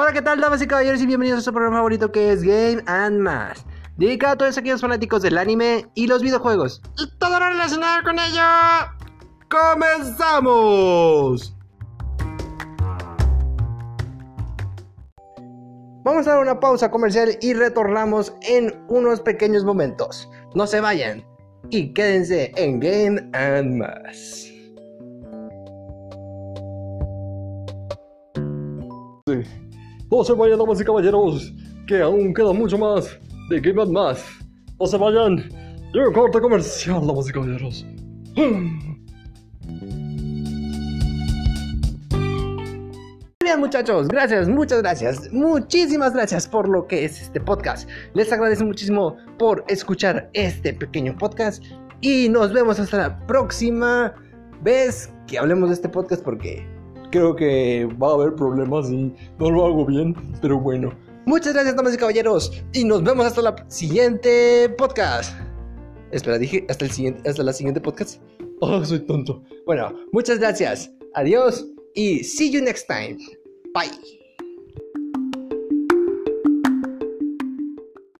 Hola, ¿qué tal, damas y caballeros? Y bienvenidos a su programa favorito que es Game and Más. Dedicado a todos aquellos fanáticos del anime y los videojuegos. Y todo lo relacionado con ello. ¡Comenzamos! Vamos a dar una pausa comercial y retornamos en unos pequeños momentos. No se vayan y quédense en Game and Más. No se vayan, damas y caballeros, que aún queda mucho más de Game and Más. No se vayan. Llega corte comercial, damas y caballeros. Bien muchachos, gracias, muchas gracias, muchísimas gracias por lo que es este podcast. Les agradezco muchísimo por escuchar este pequeño podcast y nos vemos hasta la próxima vez que hablemos de este podcast porque Creo que va a haber problemas y no lo hago bien, pero bueno. Muchas gracias damas y caballeros y nos vemos hasta la siguiente podcast. Espera, dije hasta el siguiente hasta la siguiente podcast. Ah, soy tonto. Bueno, muchas gracias. Adiós y see you next time. Bye.